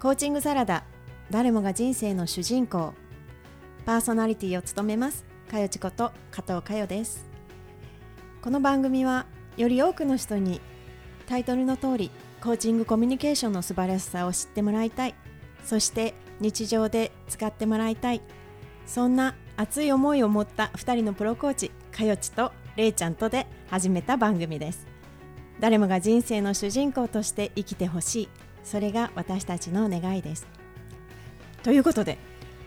コーチングサラダ誰もが人生の主人公。パーソナリティを務めますかよちこと加藤かよです。この番組はより多くの人にタイトルの通りコーチングコミュニケーションの素晴らしさを知ってもらいたい。そして日常で使ってもらいたい。そんな熱い思いを持った2人のプロコーチかよちとれいちゃんとで始めた番組です。誰もが人生の主人公として生きてほしい。それが私たちの願いです。ということで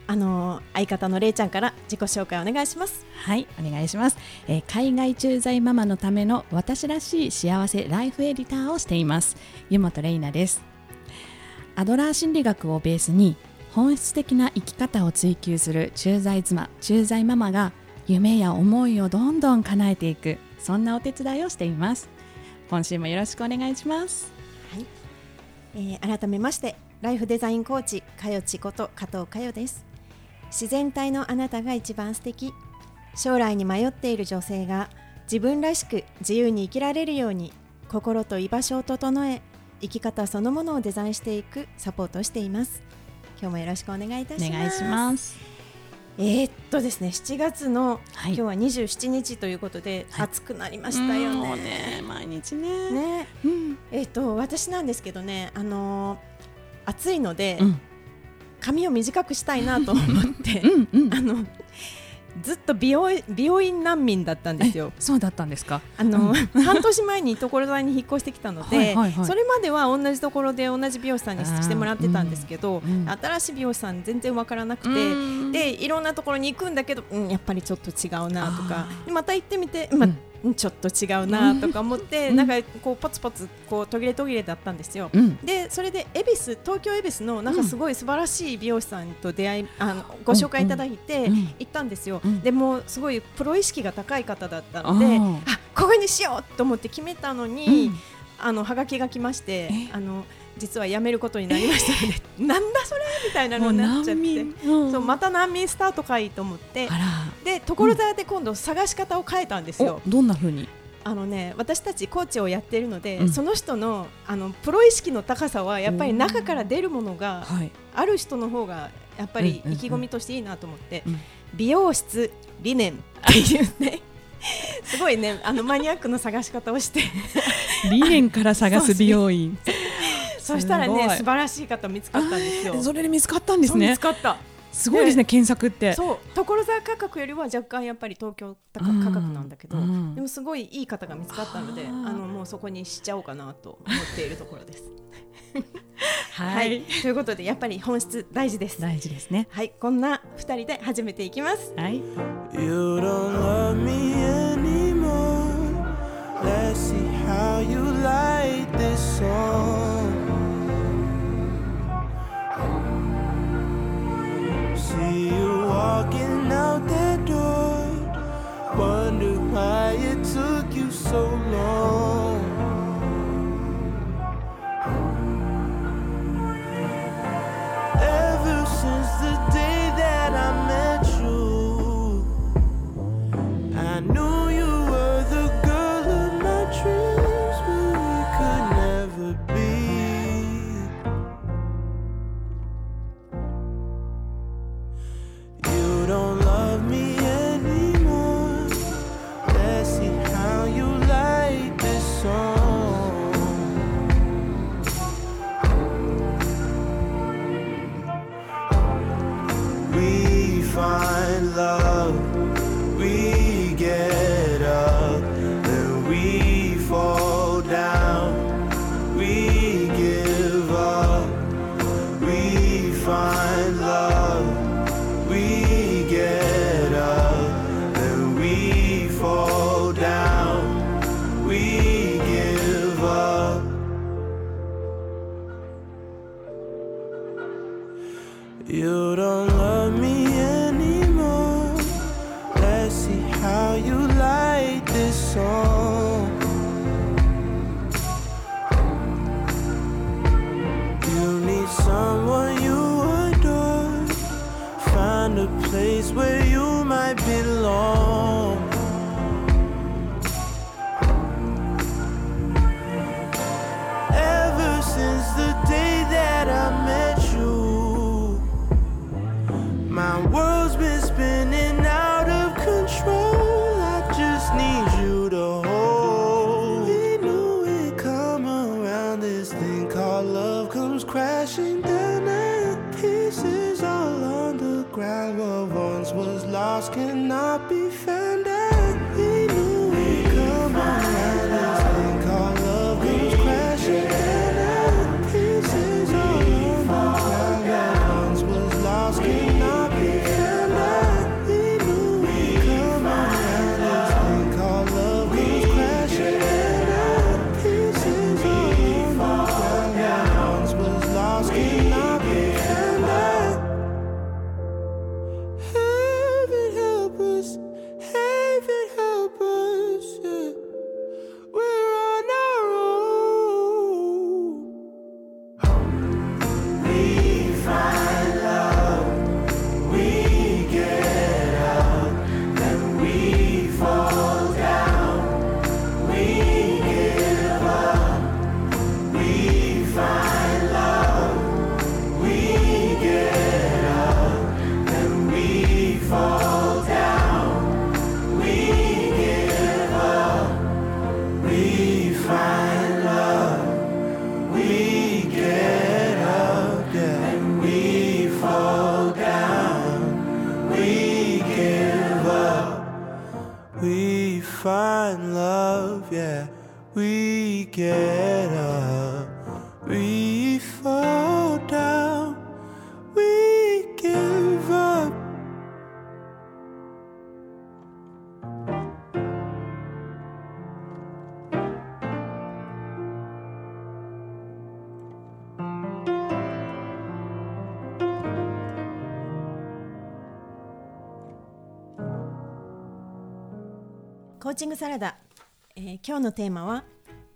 あの相方のれいちゃんから自己紹介お願いします。はいお願いします、えー、海外駐在ママのための私らしい幸せライフエディターをしています。湯本玲奈です。アドラー心理学をベースに本質的な生き方を追求する駐在妻駐在ママが夢や思いをどんどん叶えていくそんなお手伝いをしています。今週もよろしくお願いします、えー、改めましてライフデザインコーチかよちこと加藤かよです。自然体のあなたが一番素敵。将来に迷っている女性が自分らしく自由に生きられるように心と居場所を整え生き方そのものをデザインしていくサポートしています。今日もよろしくお願いいたします。えー、っとですね7月の、はい、今日は27日ということで、はい、暑くなりましたよね。ね毎日ね。ね、うん、えー、っと私なんですけどねあのー、暑いので、うん、髪を短くしたいなと思ってうん、あのずっと美容美容院難民だったんですよ。そうだったんですか？あの、半年前に所沢に引っ越してきたので、それまでは同じところで同じ美容師さんにしてもらってたんですけど、うん新しい美容師さん全然わからなくて、でいろんなところに行くんだけど、うん、やっぱりちょっと違うなとか、また行ってみて、まあ、ちょっと違うなとか思って、うん、なんかこうポツポツこう途切れ途切れだったんですよ。うん、でそれで恵比寿東京恵比寿のなんかすごい素晴らしい美容師さんと出会いあのご紹介いただいて行ったんですよ。でもすごいプロ意識が高い方だったので、あここにしようと思って決めたのに、あのハガキが来まして、あの。実は辞めることになりましたので なんだそれみたいなのになっちゃって、うん、そうまた難民スタートかいと思って。で所沢で今度探し方を変えたんですよ。どんな風に？あのね、私たちコーチをやっているので、うん、その人のあのプロ意識の高さはやっぱり中から出るものがある人の方がやっぱり意気込みとしていいなと思って、美容室理念。っていうね。すごいねあのマニアックな探し方をして。理念から探す美容院そしたらね素晴らしい方見つかったんですよ。それで見つかったんですね。見つかった。すごいですね、検索って。そう、所沢価格よりは若干やっぱり東京価格なんだけど、うん、でもすごいいい方が見つかったので、あのもうそこにしちゃおうかなと思っているところです。はい、はい、ということでやっぱり本質大事です。大事ですね。はい、こんな二人で始めていきます。はい。You don't love me anymore. Let's see how you like this song. ーチングサラダ、えー今日のテーマは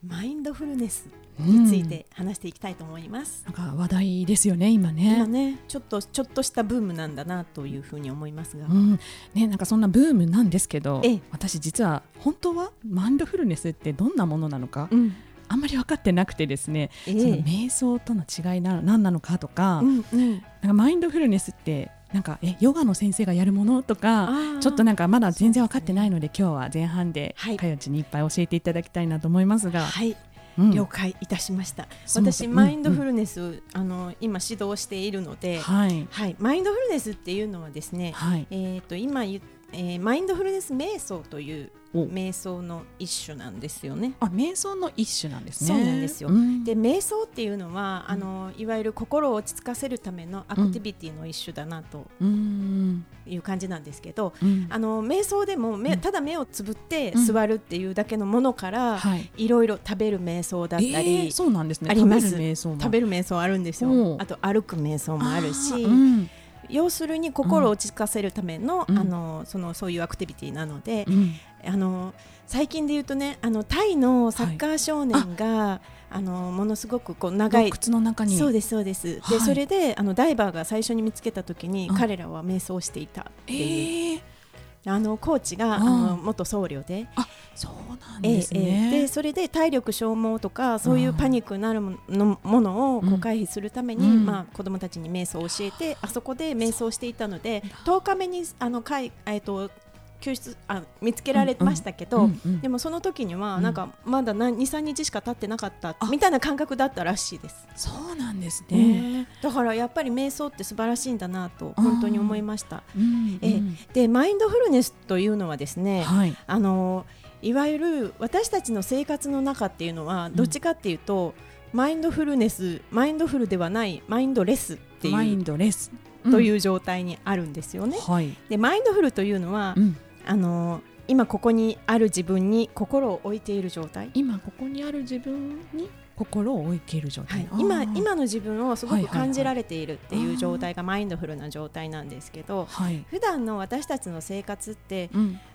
マインドフルネスについて話していきたいと思います。なんか話題ですよね今ね。今ねちょっとちょっとしたブームなんだなというふうに思いますが、うん。ね、なんかそんなブームなんですけどええ。私実は本当はマインドフルネスってどんなものなのか、うん。あんまり分かってなくてですね、ええ。その瞑想との違いな何なのかとか,、うんうん、なんかマインドフルネスってなんかえヨガの先生がやるものとかちょっとなんかまだ全然分かってないので今日は前半ではいかよちにいっぱい教えていただきたいなと思いますが、はい、うん。了解いたしました。私マインドフルネス、あの今指導しているので、はい。はい、マインドフルネスっていうのはですね、はい。えっ、と今言っえーマインドフルネス瞑想というお瞑想の一種なんですよね。あ瞑想の一種なんですね。そうなんですよ。ん。で瞑想っていうのは、あのいわゆる心を落ち着かせるためのアクティビティの一種だなとうん。いう感じなんですけど、うん。あの瞑想でも目、うん。ただ目をつぶってうん。座るっていうだけのものから、はい。いろいろ食べる瞑想だったり、えーそうなんですね。あります。食べる瞑想あるんですよ。あと歩く瞑想もあるし、要するに心を落ち着かせるための,、うん。あのそのそういうアクティビティなので、うん。あの最近で言うとねあのタイのサッカー少年が、あ。のものすごくこう長い洞窟の中に。そうですそうです、はい。でそれであのダイバーが最初に見つけた時に、うん。彼らは瞑想していたっていう、えー、あのコーチが、うんあの元僧侶で。そうなんええですね、ええでそれで体力消耗とかそういうパニックになるものものをこううん。回避するために、うん。まあ、子どもたちに瞑想を教えてあそこで瞑想していたので10日目にあのかい、えっと救出あ見つけられましたけど、うんうんでもその時にはうん。なんかまだ23日しか経ってなかったあ。みたいな感覚だったらしいです。そうなんですね、だからやっぱり瞑想って素晴らしいんだなと本当に思いました。うんええでマインドフルネスというのはですね、はい。あのいわゆる私たちの生活の中っていうのはどっちかっていうと、マインドフルネスマインドフルではないマインドレスってマインいうドレス、というう状態にあるんですよね。はい、でマインドフルというのは、うん、あの今ここにある自分に心を置いている状態。今ここにある自分に心を置いている状態、はい、今今の自分をすごく感じられているっていう状態がマインドフルな状態なんですけど、はい、普段の私たちの生活って、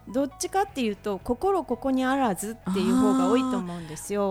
どっちかっていうと心ここにあらずっていう方が多いと思うんですよ。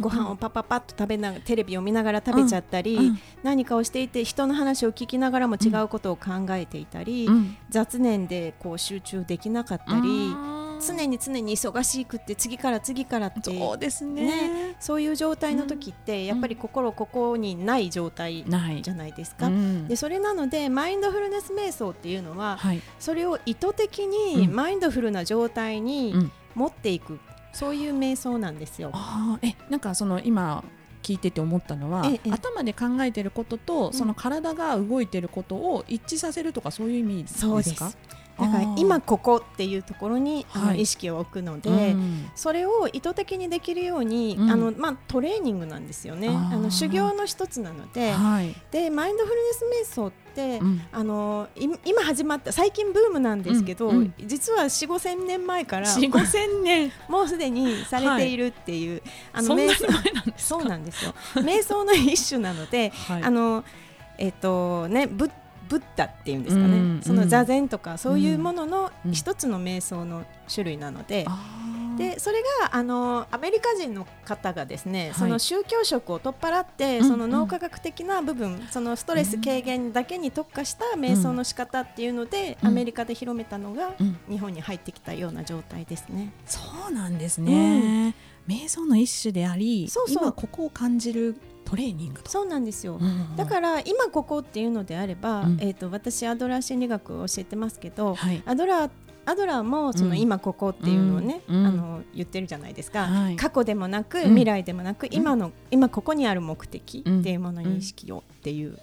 ご飯をパパパッと食べながらテレビを見ながら食べちゃったり、うんうん、何かをしていて人の話を聞きながらも違うことを考えていたり、うん、雑念でこう集中できなかったり。常に常に忙しくって次から次からってそうですね、ね、そういう状態の時って、やっぱり心ここにない状態じゃないですか。でそれなのでマインドフルネス瞑想っていうのは、はい、それを意図的にマインドフルな状態に持っていく、そういう瞑想なんですよ。あえなんかその今聞いてて思ったのは、ええ、頭で考えてることと、その体が動いてることを一致させるとかそういう意味ですか？だから今ここっていうところに意識を置くので、はいうん、それを意図的にできるように、うん、あのまあ、トレーニングなんですよね。あの修行の一つなのではい、でマインドフルネス瞑想って、うん、あの今始まった最近ブームなんですけど、実は4 5千年前から4 5千年。もうすでにされているっていう、はい、あの瞑想そうなんですよ。瞑想の一種なので、あのえっ、とね仏ブッダっていうんですかね、うん、その座禅とかそういうものの一つの瞑想の種類なので。でそれがあのアメリカ人の方がですね、はい、その宗教色を取っ払って、うん、その脳科学的な部分、そのストレス軽減だけに特化した瞑想の仕方っていうので、うん、アメリカで広めたのが、日本に入ってきたような状態ですね。そうなんですね、瞑想の一種でありそうそう。今ここを感じるトレーニングそうなんですよ、うんうん、だから今ここっていうのであれば、うん、えーと、私アドラー心理学を教えてますけど、はい、アドラーアドラーもその今ここっていうのをね、うん、あの言ってるじゃないですか、はい、過去でもなく未来でもなく、今の今ここにある目的っていうものに意識をっていう、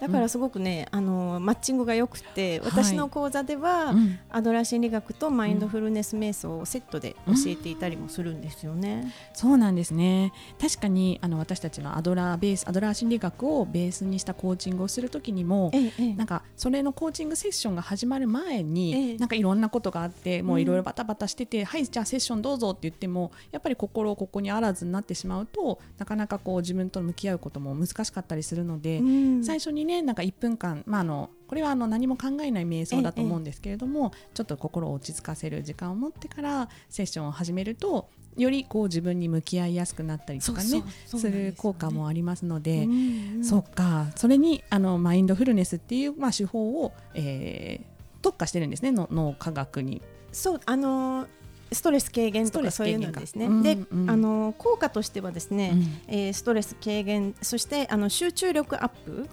だからすごくねあのマッチングが良くて私の講座では、アドラー心理学とマインドフルネス瞑想をセットで教えていたりもするんですよね。そうなんですね。確かにあの私たちのアドラーベースアドラー心理学をベースにしたコーチングをするときにも、ええ、なんかそれのコーチングセッションが始まる前に、ええ、なんかいろんなことがあってもういろいろバタバタしてて、うん、はいじゃあセッションどうぞって言ってもやっぱり心をここにあらずになってしまうとなかなかこう自分と向き合うことも難しかったりするので、うん、最初にねなんか1分間、まあ、あのこれはあの何も考えない瞑想だと思うんですけれども、ちょっと心を落ち着かせる時間を持ってからセッションを始めるとよりこう自分に向き合いやすくなったりとかねする効果もありますので、うんうん、そうか。それにあのマインドフルネスっていう、まあ、手法を、えー、特化してるんですね脳科学に。そうあのーストレス軽減とかそういうのですね。で、あの効果としてはですね、うん、えー、ストレス軽減そしてあの集中力アップ。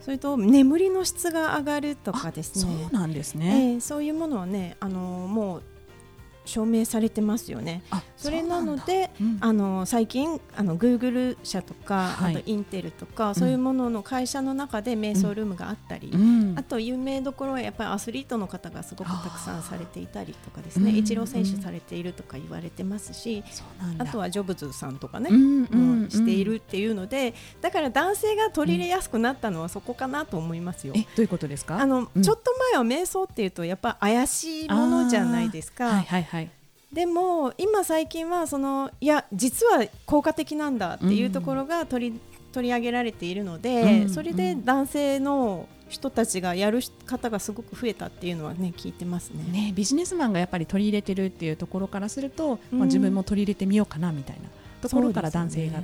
それと眠りの質が上がるとかですね。そうなんですね。えー、そういうものはね、あのもう証明されてますよね。それなので、うん、あの最近あのグーグル社とか、はい、あとインテルとか、うん、そういうものの会社の中で瞑想ルームがあったり、うん、あと有名どころはやっぱりアスリートの方がすごくたくさんされていたりとかですね、イチロー選手されているとか言われてますし、あとはジョブズさんとかね、うんしているっていうので、だから男性が取り入れやすくなったのはそこかなと思いますよ。えどういうことですか？あの、ちょっと前は瞑想っていうとやっぱ怪しいものじゃないですか。はいはいはい。でも今最近はそのいや実は効果的なんだっていうところが取り,、取り上げられているので、それで男性の人たちがやる方がすごく増えたっていうのはね聞いてますね。ねビジネスマンがやっぱり取り入れてるっていうところからすると、まあ、自分も取り入れてみようかなみたいなところから男性が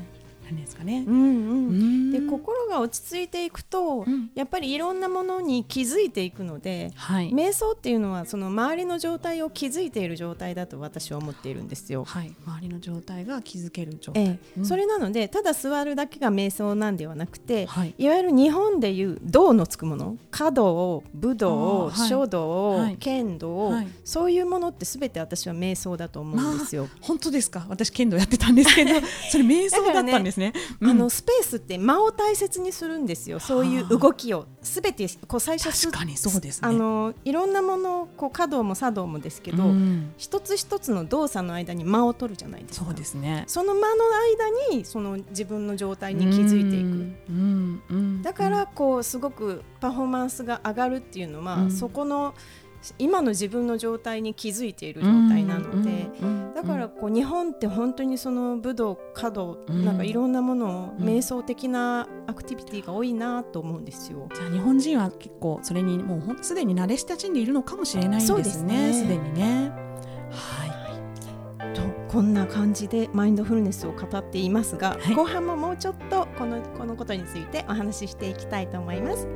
ですかね。うんうん、で心が落ち着いていくと、うん、やっぱりいろんなものに気づいていくので、はい、瞑想っていうのはその周りの状態を気づいている状態だと私は思っているんですよ。はい、周りの状態が気づける状態、ええ、それなのでただ座るだけが瞑想なんではなくて、はい、いわゆる日本でいう道のつくもの華道武道書道、はい、剣道、はい、そういうものってすべて私は瞑想だと思うんですよ。まあ、本当ですか？私剣道やってたんですけど それ瞑想だったんですね。うん、あのスペースって間を大切にするんですよ。そういう動きをすべてこう最初確かにそうです、ね、あのいろんなものこう華道も茶道もですけど、うん、一つ一つの動作の間に間を取るじゃないですか。そうですね。その間の間にその自分の状態に気づいていく。うん。うん、だからこうすごくパフォーマンスが上がるっていうのは、そこの今の自分の状態に気づいている状態なので、だからこう日本って本当にその武道華道、なんかいろんなものを瞑想的なアクティビティが多いなと思うんですよ。じゃあ日本人は結構それにもうすでに慣れ親しんでいるのかもしれないですね。すで、ね、にね。はい。とこんな感じでマインドフルネスを語っていますが、はい、後半ももうちょっとこのこのことについてお話ししていきたいと思います。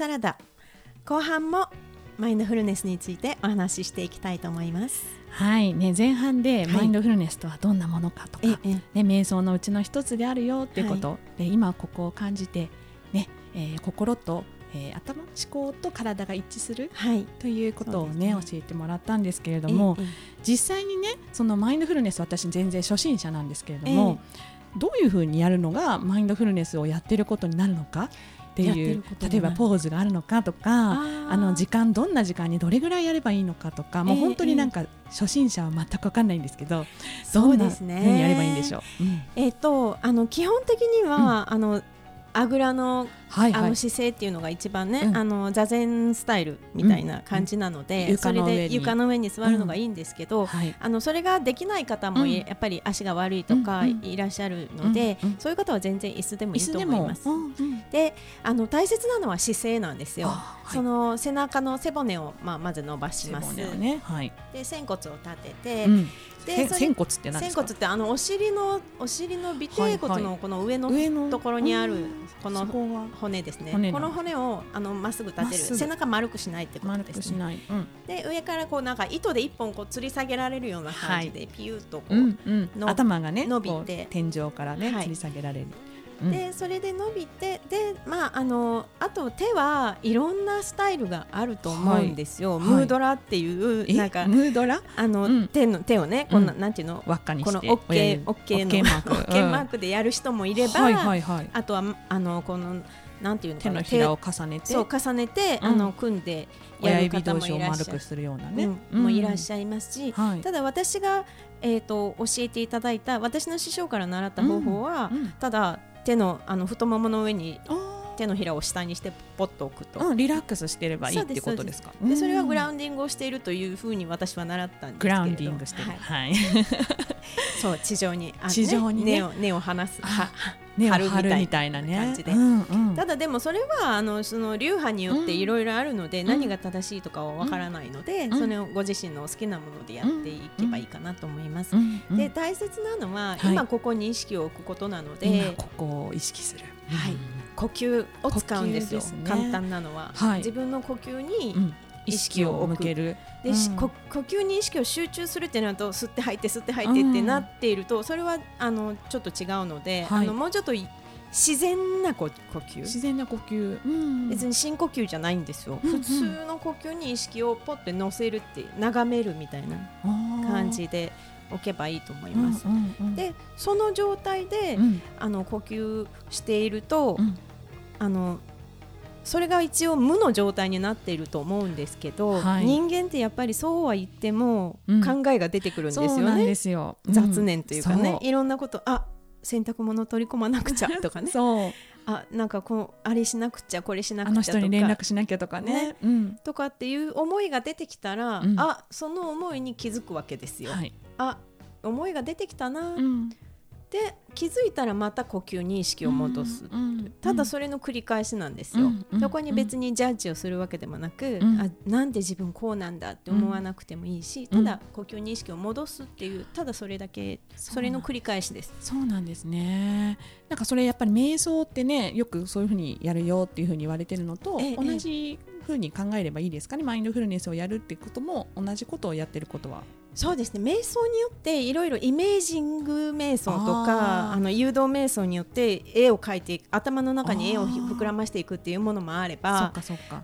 サラダ。後半もマインドフルネスについてお話ししていきたいと思います。はい。ね前半でマインドフルネスとはどんなものかとか、はい、ね瞑想のうちの一つであるよってい。うこと、はい、で今ここを感じてね、えー、心と、えー、頭思考と体が一致する、はい、ということをね、ね、教えてもらったんですけれども、実際にねそのマインドフルネス私全然初心者なんですけれども、どういうふうにやるのがマインドフルネスをやってることになるのかっってい。う例えばポーズがあるのかとかあの時間どんな時間にどれぐらいやればいいのかとかもう本当になんか初心者は全く分かんないんですけど、どんなふうにやればいいんでしょう？えっ、とあの基本的には、あのあぐらのはいはい、あの姿勢っていうのが一番ね、うん、あの座禅スタイルみたいな感じなので、うん、それで床の上に。座るのがいいんですけど、あのそれができない方もやっぱり足が悪いとかいらっしゃるので、そういう方は全然椅子でもいいと思います。であの大切なのは姿勢なんですよ。はい、その背中の背骨を、まあ、まず伸ばします。ね。はい、で仙骨を立てて、で仙骨って仙骨ってあのお尻のお尻の尾てい骨のこの上のところにあるこの骨ですね。この骨をあのまっすぐ立てる。背中丸くしないってことですね、うん、で上からこうなんか糸で一本こう吊り下げられるような感じで、ピューとこう、うんうん、頭がね伸びて。天井からね、はい、吊り下げられる。でそれで伸びてでまああのあと手はいろんなスタイルがあると思うんですよ、はい、ムードラっていうなんかムードラ？あの、うん、手の手をねこんな、うん、なんていうの？輪っかにこのオッケーオッケーのマーク、オッケーマークでやる人もいれば、はいはいはい、あとはあのこのなんていうの手のひらを重ねて。そう重ねて、あの組んでやる方もいらっしゃる。するようなね、もいらっしゃいますし、ただ私がえっ、と教えていただいた私の師匠から習った方法は、ただ手のあの太ももの上に手のひらを下にしてポッと置くと、うん、リラックスしてればいいってことですか？でそれはグラウンディングをしているというふうに私は習ったんですけグラウンディングしてはい、はい、そう地上に地上に、ね、根を根を離すは根を張るみたいな感じで、うんうん、ただでもそれはあのその流派によっていろいろあるので、うん、何が正しいとかはわからないので、うん、それをご自身の好きなものでやっていけばいいかなと思います。で大切なのは、今ここに意識を置くことなので、ここを意識する。はい。呼吸を使うんですよ、ね、簡単なのは、はい、自分の呼吸に意識を向ける。で、うん、呼吸に意識を集中するってなると吸って吐いて吸って吐いてってなっていると、それはあのちょっと違うので、はい、あのもうちょっと自然な呼吸。自然な呼吸、うん、別に深呼吸じゃないんですよ、うんうん、普通の呼吸に意識をポッて乗せるって眺めるみたいな感じで置けばいいと思います。うんうんうん、でその状態で、うん、あの呼吸していると、うん、あのそれが一応無の状態になっていると思うんですけど、はい、人間ってやっぱりそうは言っても考えが出てくるんですよね。ですよ。雑念というかね、いろんなことあ洗濯物取り込まなくちゃとかね。あなんかこうあれしなくちゃこれしなくちゃとか。あの人に連絡しなきゃとかね、ね。うん、とかっていう思いが出てきたら、うん、あその思いに気づくわけですよ。はい、あ思いが出てきたな、うん、で気づいたらまた呼吸に意識を戻す、う。んうん、ただそれの繰り返しなんですよ、うん、そこに別にジャッジをするわけでもなく、あなんで自分こうなんだって思わなくてもいいし、ただ呼吸に意識を戻すっていうただそれだけそれの繰り返しです。そうなんですね。なんかそれやっぱり瞑想ってねよくそういうふうにやるよっていうふうに言われてるのと、ええ、同じふうに考えればいいですかね？マインドフルネスをやるっていうことも同じことをやってることはそうですね。瞑想によっていろいろイメージング瞑想とかあの誘導瞑想によって絵を描いて頭の中に絵を膨らましていくっていうものもあれば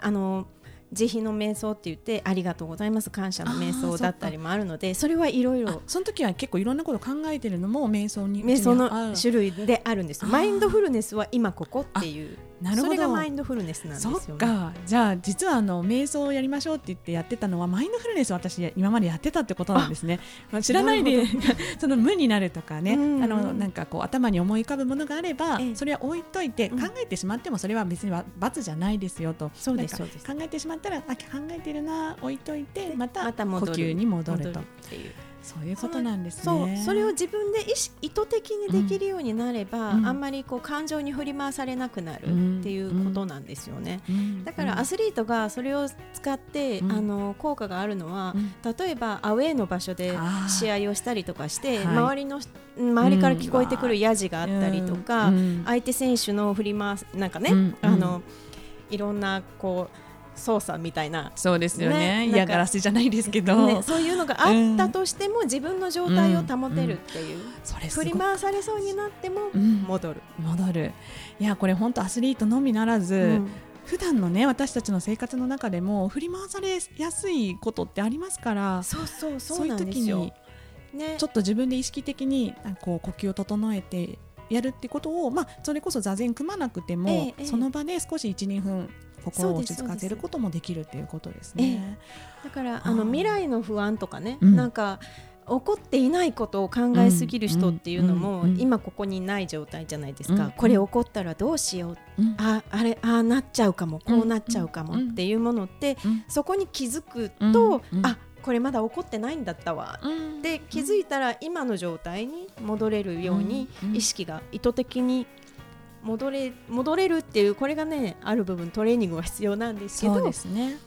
あの慈悲の瞑想って言ってありがとうございます。感謝の瞑想だったりもあるのでそれはいろいろその時は結構いろんなこと考えてるのも瞑想に瞑想の種類であるんです。マインドフルネスは今ここっていうなるほど。それがマインドフルネスなんですよ、ね、そっか。じゃあ実はあの瞑想をやりましょうって言ってやってたのはマインドフルネス私今までやってたってことなんですね、まあ、知らないで その無になるとかね、あのなんかこう頭に思い浮かぶものがあれば、それは置いといて、考えてしまってもそれは別に罰じゃないですよと。そうです考えてしまったらあ考えてるな置いといてまた呼吸に戻ると。っていうそういうことなんですね。それを自分で意意図的にできるようになれば、うん、あんまりこう感情に振り回されなくなるっていうことなんですよね。うん、だからアスリートがそれを使って、あの効果があるのは、例えばアウェーの場所で試合をしたりとかして、周りの周りから聞こえてくるやじがあったりとか、相手選手の振り回すなんかね、あのいろんなこう操作みたいな。そうですよね。嫌がらせじゃないですけど、ね、そういうのがあったとしても、うん、自分の状態を保てるっていう、うん。うん、振り回されそうになっても戻る、戻る。いやこれ本当アスリートのみならず、うん、普段のね私たちの生活の中でも振り回されやすいことってありますからそうそうそういう時にね、ちょっと自分で意識的にこう呼吸を整えてやるってことを、まあ、それこそ座禅組まなくても、その場で少し12分心を落ち着かせることもできるっていうことですね。だからあの未来の不安とかね、うん、なんか起こっていないことを考えすぎる人っていうのも、今ここにない状態じゃないですか、これ起こったらどうしよう、ああれああなっちゃうかも。こうなっちゃうかもっていうものって、そこに気づくと、あこれまだ起こってないんだったわ、で気づいたら今の状態に戻れるように意識が意図的に戻れ戻れるっていうこれがねある部分トレーニングが必要なんですけどですね。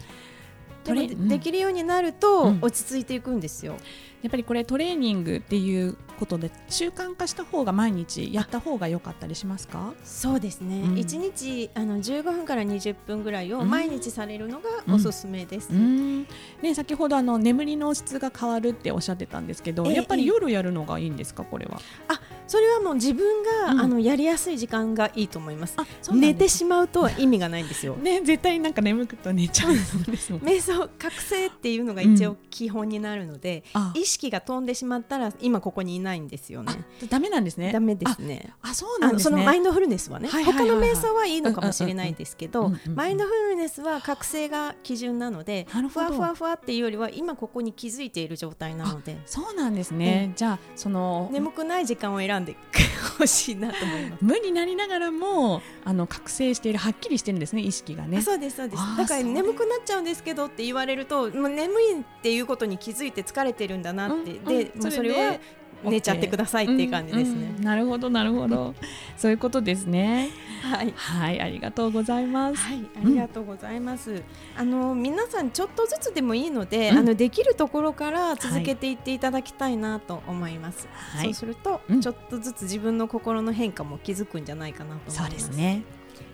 でもできるようになると落ち着いていくんですよ。やっぱりこれトレーニングっていうことで習慣化した方が毎日やった方が良かったりしますか？そうですね、うん、1日あの15分から20分ぐらいを毎日されるのがおすすめです、うん、ね、先ほどあの眠りの質が変わるっておっしゃってたんですけど、えー、やっぱり夜やるのがいいんですかこれは？あそれはもう自分が、うん、あのやりやすい時間がいいと思います。寝てしまうと意味がないんですよ。ね絶対なんか眠くと寝ちゃうんですもん。瞑想覚醒っていうのが一応基本になるので、意識が飛んでしまったら今ここにいないんですよね。ダメなんですね。ダメですね。あそうなん、ね、そのマインドフルネスはね、はいはいはいはい、他の瞑想はいいのかもしれないですけど、マインドフルネスは覚醒が基準なので、ふわふわふわっていうよりは今ここに気づいている状態なので。そうなんですね。うん、じゃあその眠くない時間を選んで ほしいなと思います。無になりながらもあの覚醒しているはっきりしてるんですね意識がね。そうですそうです。だから眠くなっちゃうんですけどって言われると、もう眠いっていうことに気づいて疲れてるんだなって、うん、で、うん、それは寝ちゃってくださいっていう感じですね。うんうん、なるほどなるほど そういうことですね。はい、はい、ありがとうございます。はい、ありがとうございます。うん、あの皆さんちょっとずつでもいいので、あのできるところから続けていっていただきたいなと思います。はい、そうすると、ちょっとずつ自分の心の変化も気づくんじゃないかなと思います。そうですね。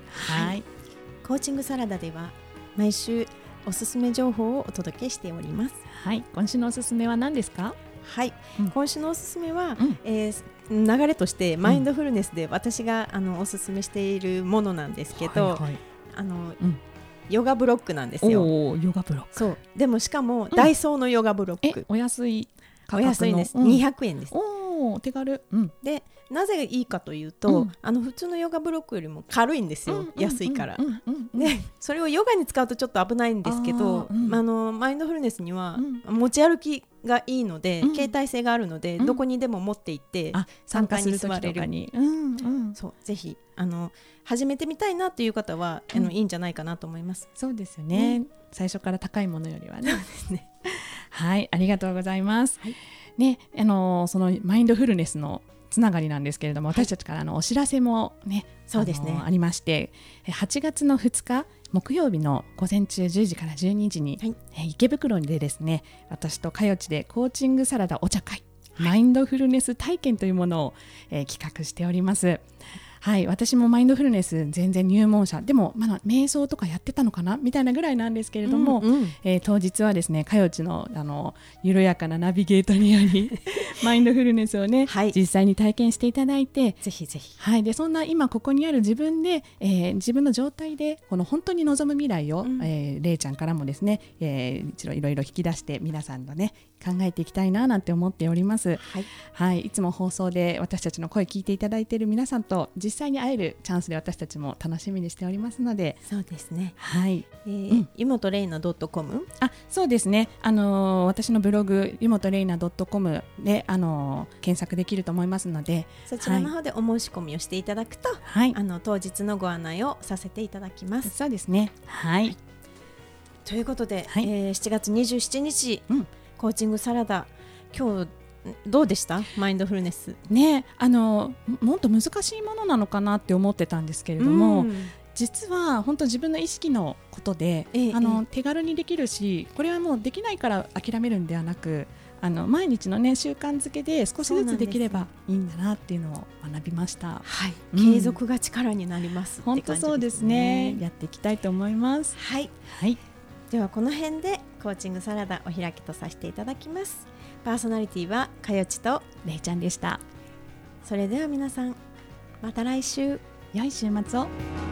はい、コーチングサラダでは毎週おすすめ情報をお届けしております。はい、今週のおすすめは何ですか？はい、うん、今週のおすすめは、うん、えー、流れとしてマインドフルネスで私が、あのおすすめしているものなんですけど、はいはい、あの、ヨガブロックなんですよ。ヨガブロック。そうでもしかも、ダイソーのヨガブロック。お安いお安いんです。二百円です。おお手軽。うん、でなぜいいかというと、うん、あの普通のヨガブロックよりも軽いんですよ、うん、安いから。でそれをヨガに使うとちょっと危ないんですけどあ、あのマインドフルネスには持ち歩きがいいので、うん、携帯性があるので、うん、どこにでも持って行って参加に。座れる。に、うんうん、そうぜひあの始めてみたいなという方は、あのいいんじゃないかなと思います。そうですよね、最初から高いものよりはね。ね。はいありがとうございます。はい、ねあのそのマインドフルネスのつながりなんですけれども、私たちからのお知らせもね、そうですね。ありまして8月の2日木曜日の午前中10時から12時に、はい、え池袋でですね私とかよちでコーチングサラダお茶会、はい、マインドフルネス体験というものを、えー、企画しております。はい、私もマインドフルネス全然入門者でもまだ瞑想とかやってたのかなみたいなぐらいなんですけれども、うんうん、えー、当日はですねかよちのあの緩やかなナビゲートにより マインドフルネスをね、はい、実際に体験していただいてぜひぜひ、はい、でそんな今ここにある自分で、えー、自分の状態でこの本当に望む未来を、うん、えー、れいちゃんからもですね、えー、一度いろいろ引き出して皆さんのね考えていきたいななんて思っております。はい、はい、いつも放送で私たちの声聞いていただいている皆さんと実際に会えるチャンスで私たちも楽しみにしておりますので、そうですね。はい。えー、うん、湯本レイナドットコム？あ、そうですね。あのー、私のブログ湯本レイナドットコムであのー、検索できると思いますので、そちらの方でお申し込みをしていただくと、はい、あの当日のご案内をさせていただきます。そうですね。はい。ということで、はい、えー、7月27日。うんコーチングサラダ今日どうでした？マインドフルネスねあのもっと難しいものなのかなって思ってたんですけれども、うん、実は本当自分の意識のことで、ええ、あの手軽にできるしこれはもうできないから諦めるんではなくあの毎日の、ね、習慣づけで少しずつできればいいんだなっていうのを学びました。はい、うん、継続が力になります、本当そうですね。やっていきたいと思います。はい。はい。ではこの辺でコーチングサラダお開きとさせていただきます。パーソナリティはかよちとれいちゃんでした。それでは皆さんまた来週。良い週末を。